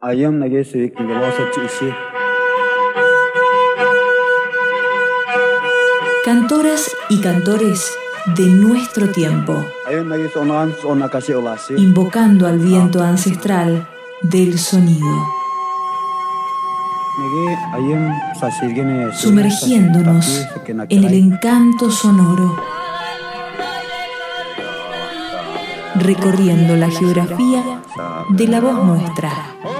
ayam Cantoras y cantores de nuestro tiempo, invocando al viento ancestral del sonido, sumergiéndonos en el encanto sonoro, recorriendo la geografía de la voz nuestra.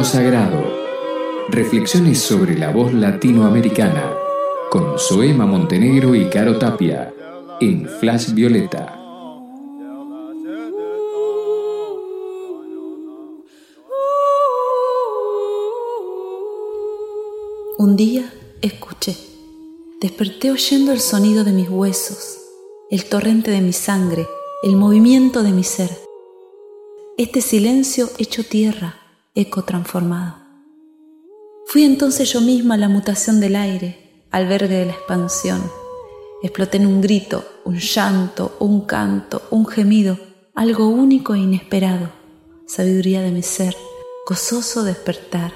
Sagrado. Reflexiones sobre la voz latinoamericana. Con Soema Montenegro y Caro Tapia. En Flash Violeta. Un día escuché. Desperté oyendo el sonido de mis huesos, el torrente de mi sangre, el movimiento de mi ser. Este silencio hecho tierra, eco transformado. Fui entonces yo misma la mutación del aire, albergue de la expansión. Exploté en un grito, un llanto, un canto, un gemido, algo único e inesperado, sabiduría de mi ser, gozoso despertar.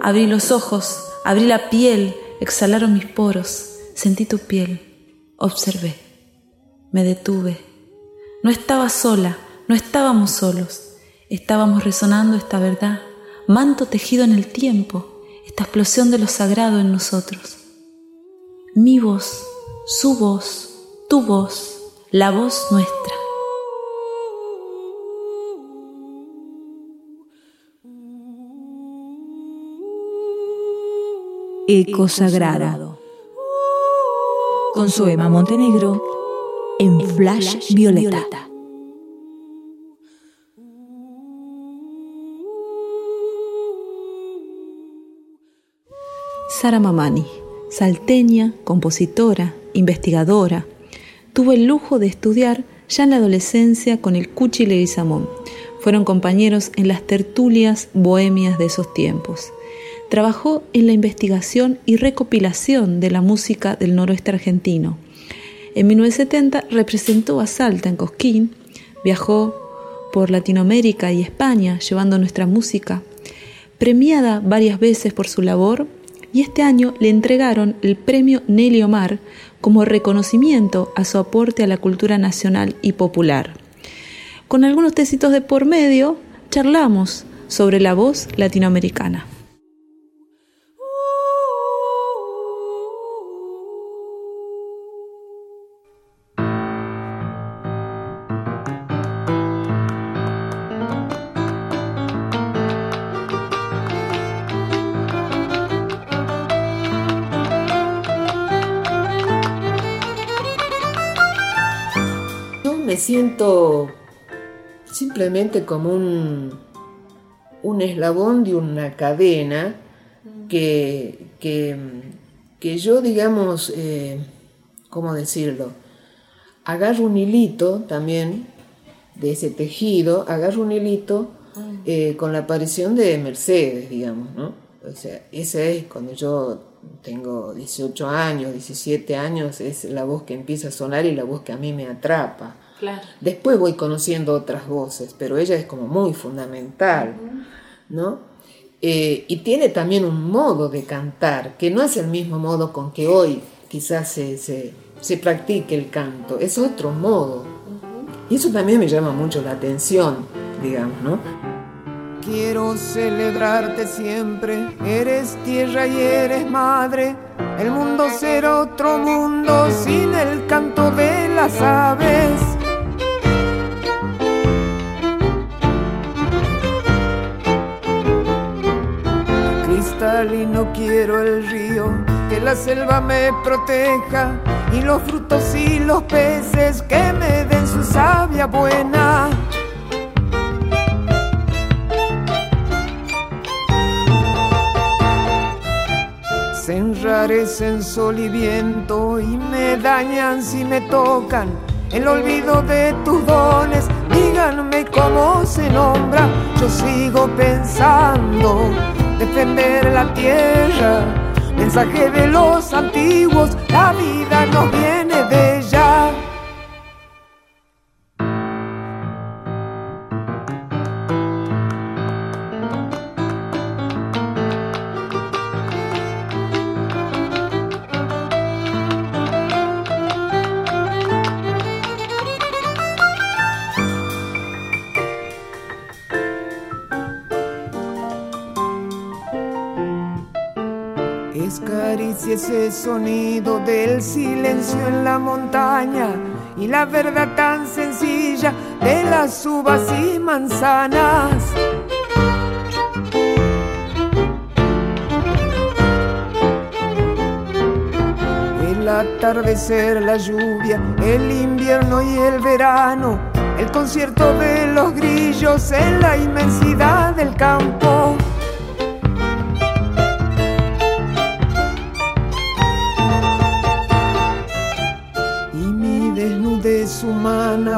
Abrí los ojos, abrí la piel, exhalaron mis poros, sentí tu piel, observé, me detuve. No estaba sola, no estábamos solos, estábamos resonando esta verdad, manto tejido en el tiempo, esta explosión de lo sagrado en nosotros. Mi voz, su voz, tu voz, la voz nuestra. Eco Sagrado. Con Soema Montenegro en Flash Violeta. Sara Mamani, salteña, compositora, investigadora, tuvo el lujo de estudiar ya en la adolescencia con el Cuchi Leguizamón. Fueron compañeros en las tertulias bohemias de esos tiempos. Trabajó en la investigación y recopilación de la música del noroeste argentino. En 1970 representó a Salta en Cosquín, viajó por Latinoamérica y España llevando nuestra música. Premiada varias veces por su labor, y este año le entregaron el premio Nelly Omar como reconocimiento a su aporte a la cultura nacional y popular. Con algunos tecitos de por medio, charlamos sobre la voz latinoamericana. Me siento simplemente como un, un eslabón de una cadena que, que, que yo, digamos, eh, ¿cómo decirlo? Agarro un hilito también de ese tejido, agarro un hilito eh, con la aparición de Mercedes, digamos, ¿no? O sea, esa es cuando yo tengo 18 años, 17 años, es la voz que empieza a sonar y la voz que a mí me atrapa. Después voy conociendo otras voces, pero ella es como muy fundamental, ¿no? Eh, y tiene también un modo de cantar, que no es el mismo modo con que hoy quizás se, se, se practique el canto, es otro modo. Y eso también me llama mucho la atención, digamos, ¿no? Quiero celebrarte siempre, eres tierra y eres madre. El mundo será otro mundo sin el canto de las aves. espero el río que la selva me proteja y los frutos y los peces que me den su savia buena. Se enrarecen sol y viento y me dañan si me tocan. El olvido de tus dones, díganme cómo se nombra, yo sigo pensando defender la tierra. Mensaje de los antiguos, la vida nos viene de ella. ese sonido del silencio en la montaña y la verdad tan sencilla de las uvas y manzanas. El atardecer, la lluvia, el invierno y el verano, el concierto de los grillos en la inmensidad del campo.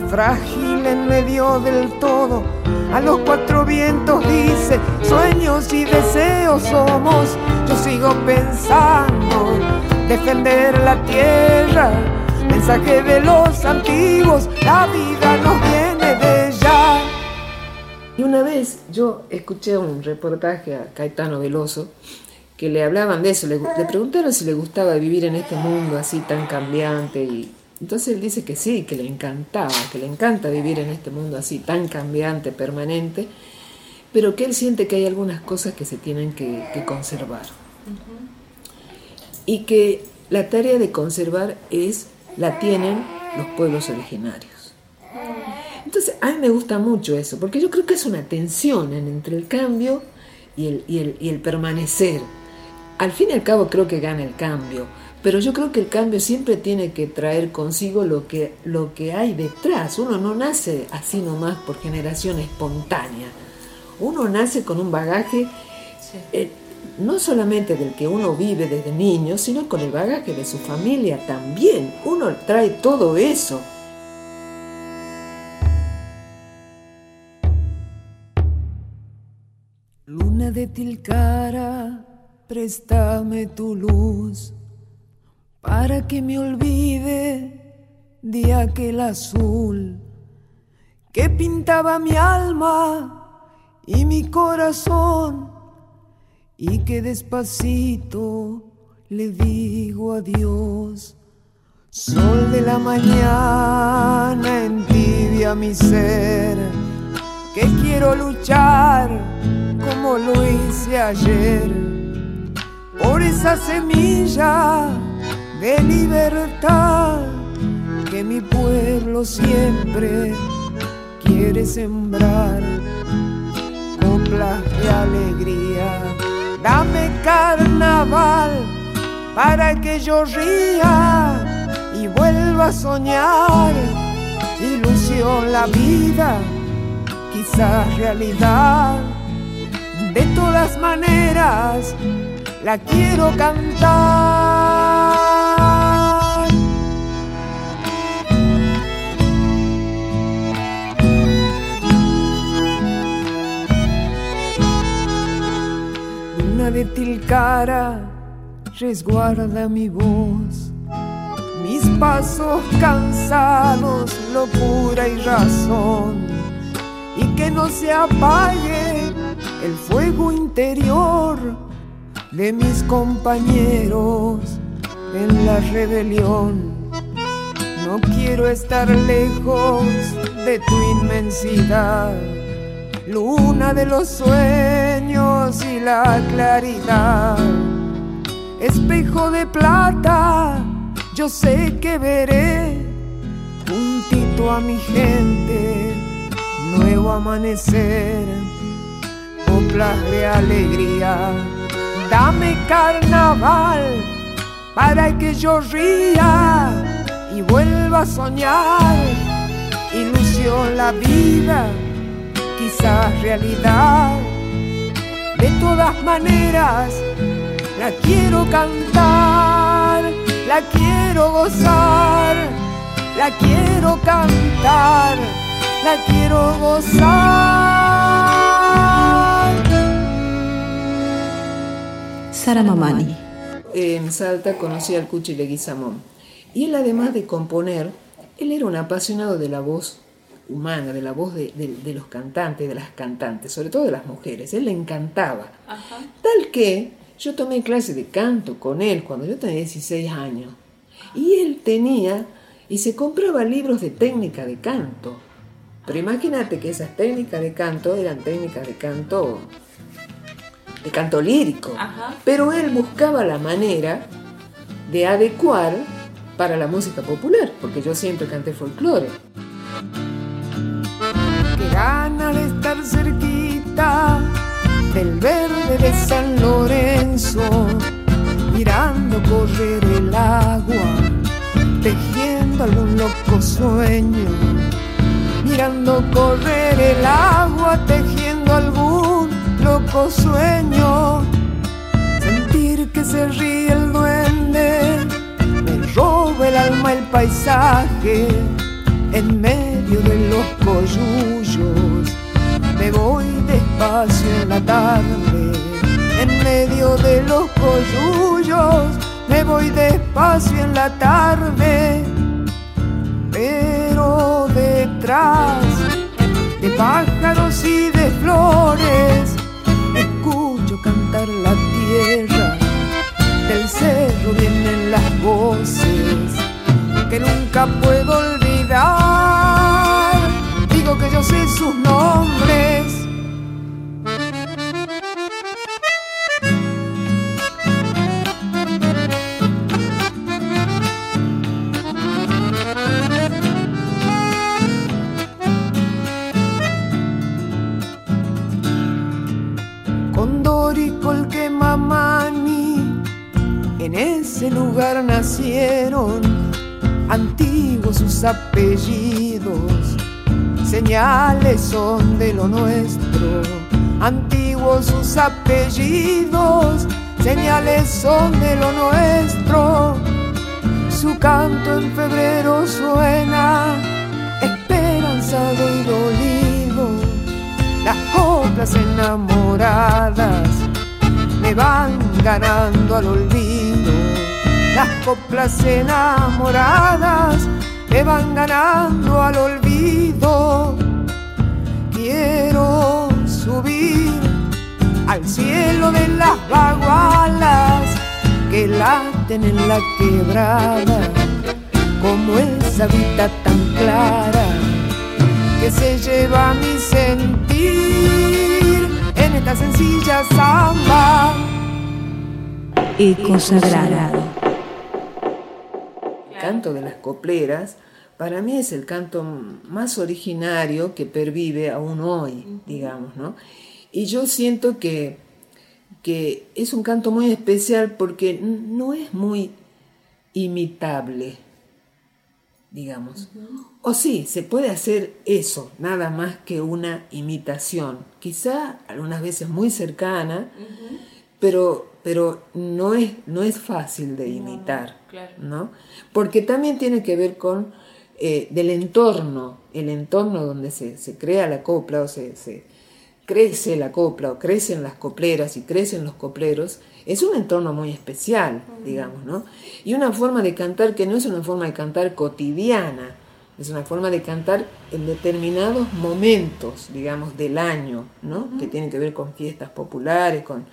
Frágil en medio del todo. A los cuatro vientos dice, sueños y deseos somos. Yo sigo pensando, defender la tierra. Mensaje de los antiguos, la vida nos viene de ya. Y una vez yo escuché un reportaje a Caetano Veloso que le hablaban de eso, le, le preguntaron si le gustaba vivir en este mundo así tan cambiante y entonces él dice que sí, que le encantaba, que le encanta vivir en este mundo así tan cambiante, permanente, pero que él siente que hay algunas cosas que se tienen que, conservar. Y que la tarea de conservar es, la tienen los pueblos originarios. Entonces, a mí me gusta mucho eso, porque yo creo que es una tensión entre el cambio y el, y el, y el permanecer. Al fin y al cabo creo que gana el cambio, pero yo creo que el cambio siempre tiene que traer consigo lo que, lo que hay detrás. Uno no nace así nomás por generación espontánea. Uno nace con un bagaje eh, no solamente del que uno vive desde niño, sino con el bagaje de su familia también. Uno trae todo eso. Luna de Tilcara, préstame tu luz para que me olvide de aquel azul que pintaba mi alma y mi corazón y que despacito le digo adiós. Sol de la mañana entibia mi ser, que quiero luchar como lo hice ayer por esa semilla de libertad que mi pueblo siempre quiere sembrar. Coplas de alegría, dame carnaval para que yo ría y vuelva a soñar. Ilusión la vida, quizás realidad. De todas maneras, la quiero cantar. De Tilcara resguarda mi voz, mis pasos cansados, locura y razón, y que no se apague el fuego interior de mis compañeros en la rebelión. No quiero estar lejos de tu inmensidad luna de los sueños y la claridad. Espejo de plata, yo sé que veré juntito a mi gente, nuevo amanecer, coplas de alegría. Dame carnaval para que yo ría y vuelva a soñar, ilusión la vida quizás realidad. De todas maneras, la quiero cantar, la quiero gozar, la quiero cantar, la quiero gozar. Sara Mamani. En Salta conocí al Cuchi Leguizamón. Y él además de componer, él era un apasionado de la voz humana, de la voz de, los cantantes, de las cantantes, sobre todo de las mujeres. Él le encantaba. Tal que yo tomé clase de canto con él cuando yo tenía 16 años. Y él tenía y se compraba libros de técnica de canto. Pero imagínate que esas técnicas de canto eran técnicas de canto de canto lírico. Pero él buscaba la manera de adecuar para la música popular, porque yo siempre canté folclore. Qué gana de estar cerquita del verde de San Lorenzo, mirando correr el agua, tejiendo algún loco sueño, mirando correr el agua, tejiendo algún loco sueño, sentir que se ríe el duende, me roba el alma el paisaje en medio de los coyullos. Me voy despacio en la tarde, en medio de los coyullos, me voy despacio en la tarde, pero detrás de pájaros y de flores, escucho cantar la tierra, del cerro vienen las voces que nunca puedo olvidar sus nombres. Condor y Colquemamani, en ese lugar nacieron antiguos sus apellidos señales son de lo nuestro, antiguos sus apellidos, señales son de lo nuestro. Su canto en febrero suena, esperanzado y dolido. Las coplas enamoradas me van ganando al olvido. Las coplas enamoradas me van ganando al olvido. De las bagualas que laten en la quebrada, como esa vida tan clara que se lleva mi sentir en esta sencilla samba. Eco sagrado. El canto de las copleras para mí es el canto más originario que pervive aún hoy, digamos, ¿no? Y yo siento que, que es un canto muy especial porque no es muy imitable, digamos. O sí, se puede hacer eso, nada más que una imitación, quizá algunas veces muy cercana, pero, pero no, es, no es fácil de imitar, ¿no? Porque también tiene que ver con eh, del entorno, el entorno donde se, crea la copla o se, crece la copla o crecen las copleras y crecen los copleros, es un entorno muy especial, digamos, ¿no? Y una forma de cantar que no es una forma de cantar cotidiana, es una forma de cantar en determinados momentos, digamos, del año, ¿no? Que tienen que ver con fiestas populares, con,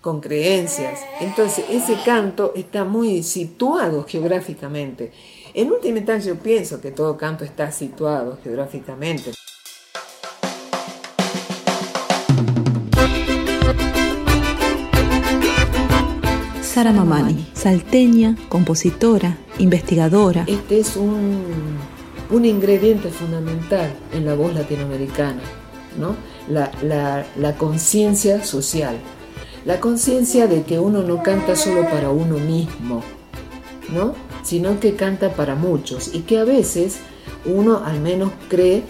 con creencias. Entonces, ese canto está muy situado geográficamente en última instancia yo pienso que todo canto está situado geográficamente. Sara Mamani, salteña, compositora, investigadora. Este es un, un ingrediente fundamental en la voz latinoamericana, ¿no? la, la, conciencia social, la conciencia de que uno no canta solo para uno mismo, ¿no? sino que canta para muchos y que a veces uno al menos cree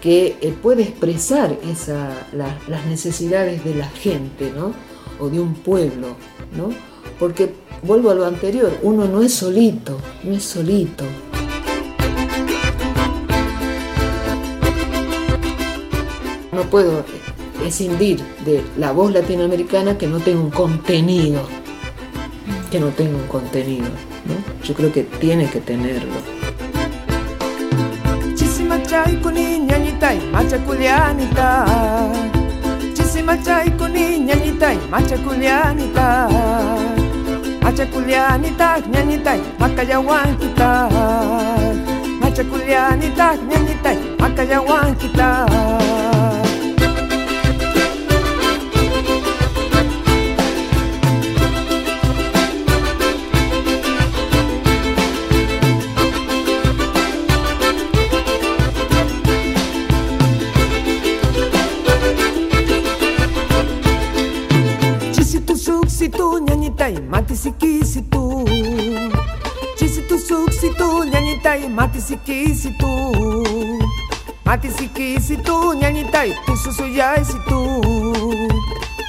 que eh, puede expresar esa, las necesidades de la gente, ¿no? o de un pueblo, ¿no? Porque vuelvo a lo anterior, uno no es solito, no es solito. No puedo escindir de la voz latinoamericana que no tenga un contenido, que no tenga un contenido. Yo creo que tiene que tenerlo. Acha kuliani tak nyanyi tai Makayawan kita Acha kuliani tak. Nyanyi tai Makayawan kita situ nyanyi tai mati siki situ Ci situ suk situ nyanyi tai mati siki situ Mati siki situ nyanyi tai tu susu yai situ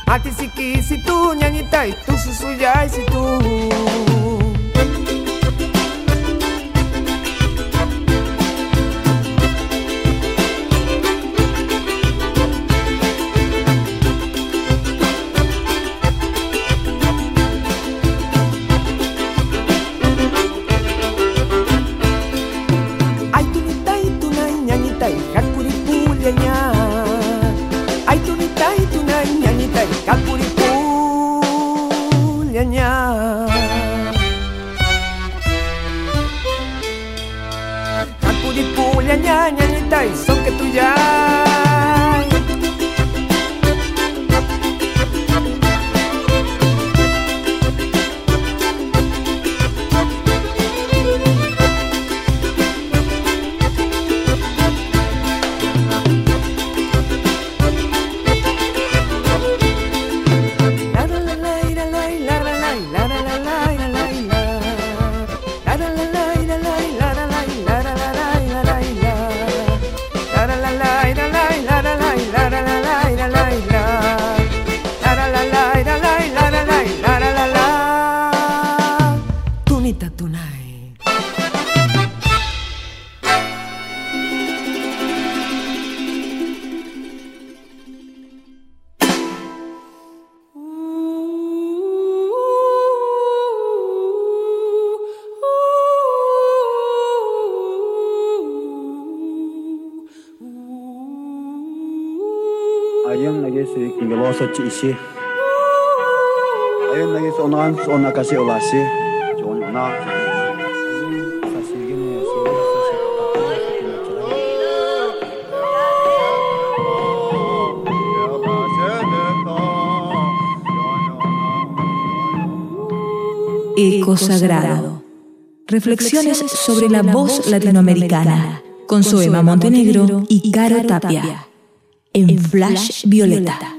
Mati siki situ nyanyi tai tu susu yai situ Eco Sagrado. Reflexiones sobre la voz latinoamericana con Soema Montenegro y Caro Tapia en, Flash, Violeta.